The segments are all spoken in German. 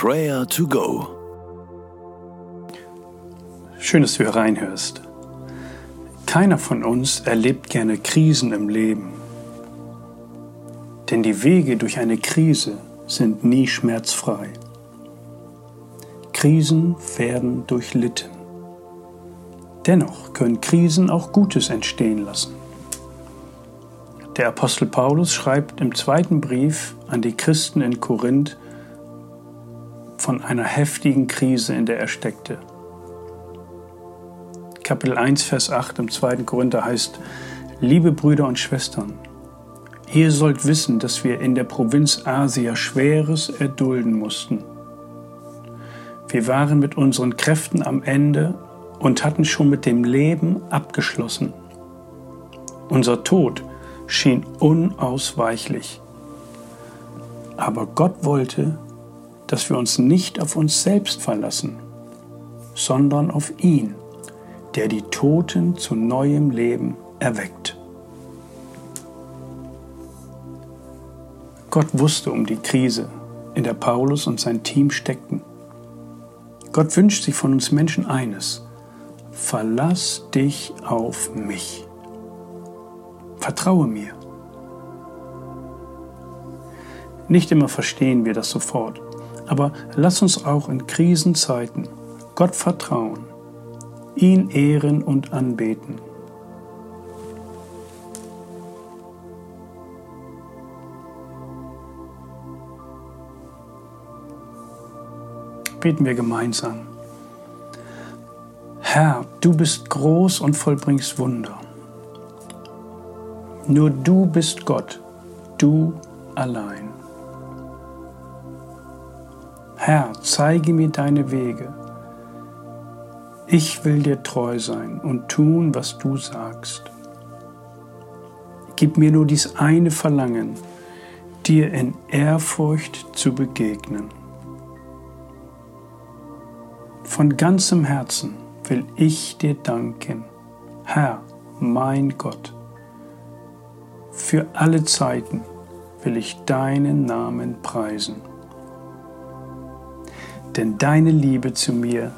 Prayer to Go. Schön, dass du hier reinhörst. Keiner von uns erlebt gerne Krisen im Leben. Denn die Wege durch eine Krise sind nie schmerzfrei. Krisen werden durchlitten. Dennoch können Krisen auch Gutes entstehen lassen. Der Apostel Paulus schreibt im zweiten Brief an die Christen in Korinth von einer heftigen Krise, in der er steckte. Kapitel 1, Vers 8 im zweiten Korinther heißt, Liebe Brüder und Schwestern, ihr sollt wissen, dass wir in der Provinz Asia Schweres erdulden mussten. Wir waren mit unseren Kräften am Ende und hatten schon mit dem Leben abgeschlossen. Unser Tod schien unausweichlich. Aber Gott wollte, dass wir uns nicht auf uns selbst verlassen, sondern auf ihn, der die Toten zu neuem Leben erweckt. Gott wusste um die Krise, in der Paulus und sein Team steckten. Gott wünscht sich von uns Menschen eines. Verlass dich auf mich. Vertraue mir. Nicht immer verstehen wir das sofort, aber lass uns auch in Krisenzeiten Gott vertrauen, ihn ehren und anbeten. Beten wir gemeinsam. Herr, du bist groß und vollbringst Wunder. Nur du bist Gott, du allein. Herr, zeige mir deine Wege. Ich will dir treu sein und tun, was du sagst. Gib mir nur dies eine Verlangen, dir in Ehrfurcht zu begegnen. Von ganzem Herzen will ich dir danken, Herr, mein Gott. Für alle Zeiten will ich deinen Namen preisen. Denn deine Liebe zu mir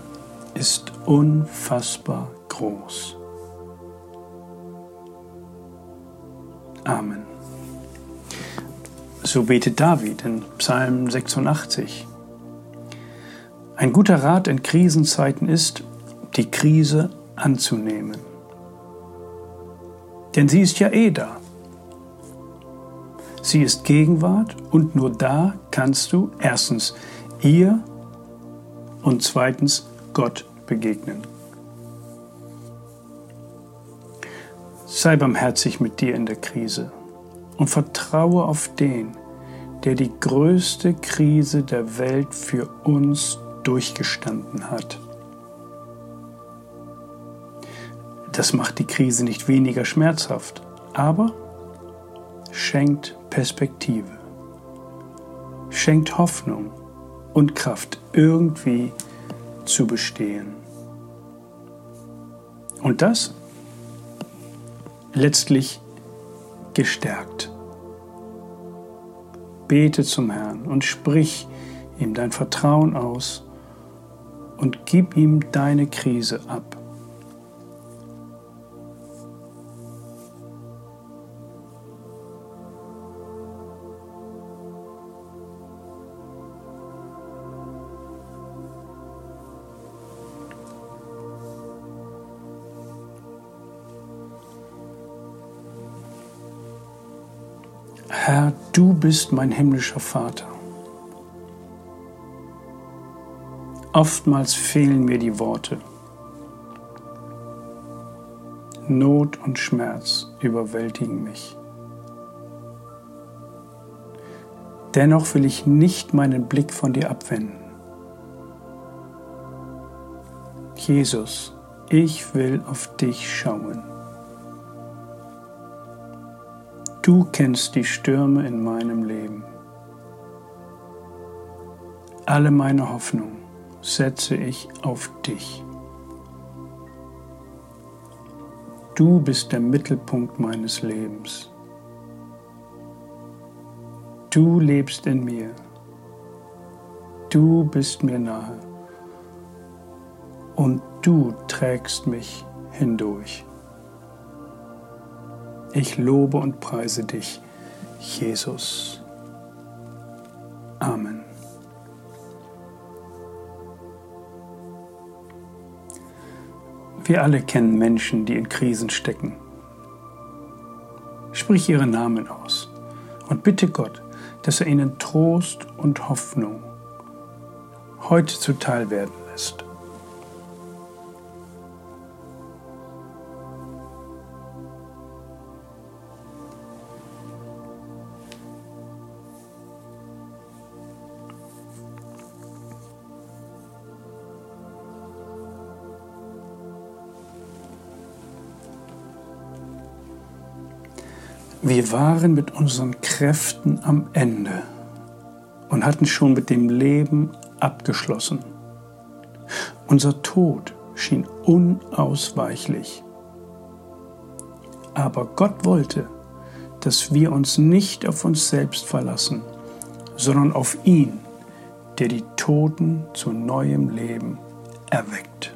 ist unfassbar groß. Amen. So betet David in Psalm 86. Ein guter Rat in Krisenzeiten ist, die Krise anzunehmen. Denn sie ist ja eh da. Sie ist Gegenwart und nur da kannst du erstens ihr und zweitens Gott begegnen. Sei barmherzig mit dir in der Krise und vertraue auf den, der die größte Krise der Welt für uns durchgestanden hat. Das macht die Krise nicht weniger schmerzhaft, aber schenkt Perspektive, schenkt Hoffnung und Kraft, irgendwie zu bestehen. Und das letztlich gestärkt. Bete zum Herrn und sprich ihm dein Vertrauen aus und gib ihm deine Krise ab. Herr, du bist mein himmlischer Vater. Oftmals fehlen mir die Worte. Not und Schmerz überwältigen mich. Dennoch will ich nicht meinen Blick von dir abwenden. Jesus, ich will auf dich schauen. Du kennst die Stürme in meinem Leben. Alle meine Hoffnung setze ich auf dich. Du bist der Mittelpunkt meines Lebens. Du lebst in mir. du bist mir nahe und du trägst mich hindurch. Ich lobe und preise dich, Jesus. Amen. Wir alle kennen Menschen, die in Krisen stecken. Sprich ihre Namen aus und bitte Gott, dass er ihnen Trost und Hoffnung heute zuteil werden Wir waren mit unseren Kräften am Ende und hatten schon mit dem Leben abgeschlossen. Unser Tod schien unausweichlich. Aber Gott wollte, dass wir uns nicht auf uns selbst verlassen, sondern auf ihn, der die Toten zu neuem Leben erweckt.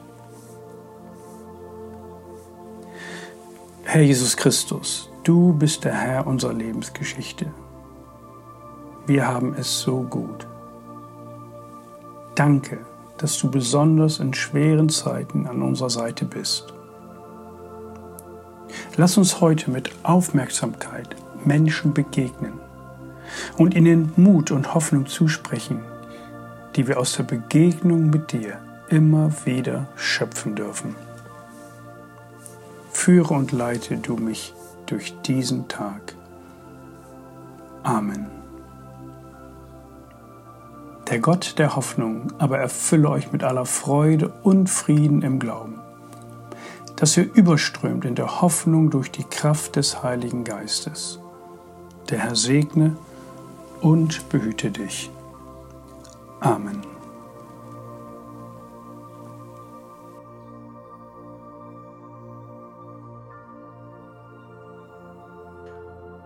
Herr Jesus Christus, Du bist der Herr unserer Lebensgeschichte. Wir haben es so gut. Danke, dass du besonders in schweren Zeiten an unserer Seite bist. Lass uns heute mit Aufmerksamkeit Menschen begegnen und ihnen Mut und Hoffnung zusprechen, die wir aus der Begegnung mit dir immer wieder schöpfen dürfen. Führe und leite du mich durch diesen Tag. Amen. Der Gott der Hoffnung aber erfülle euch mit aller Freude und Frieden im Glauben, dass ihr überströmt in der Hoffnung durch die Kraft des Heiligen Geistes. Der Herr segne und behüte dich. Amen.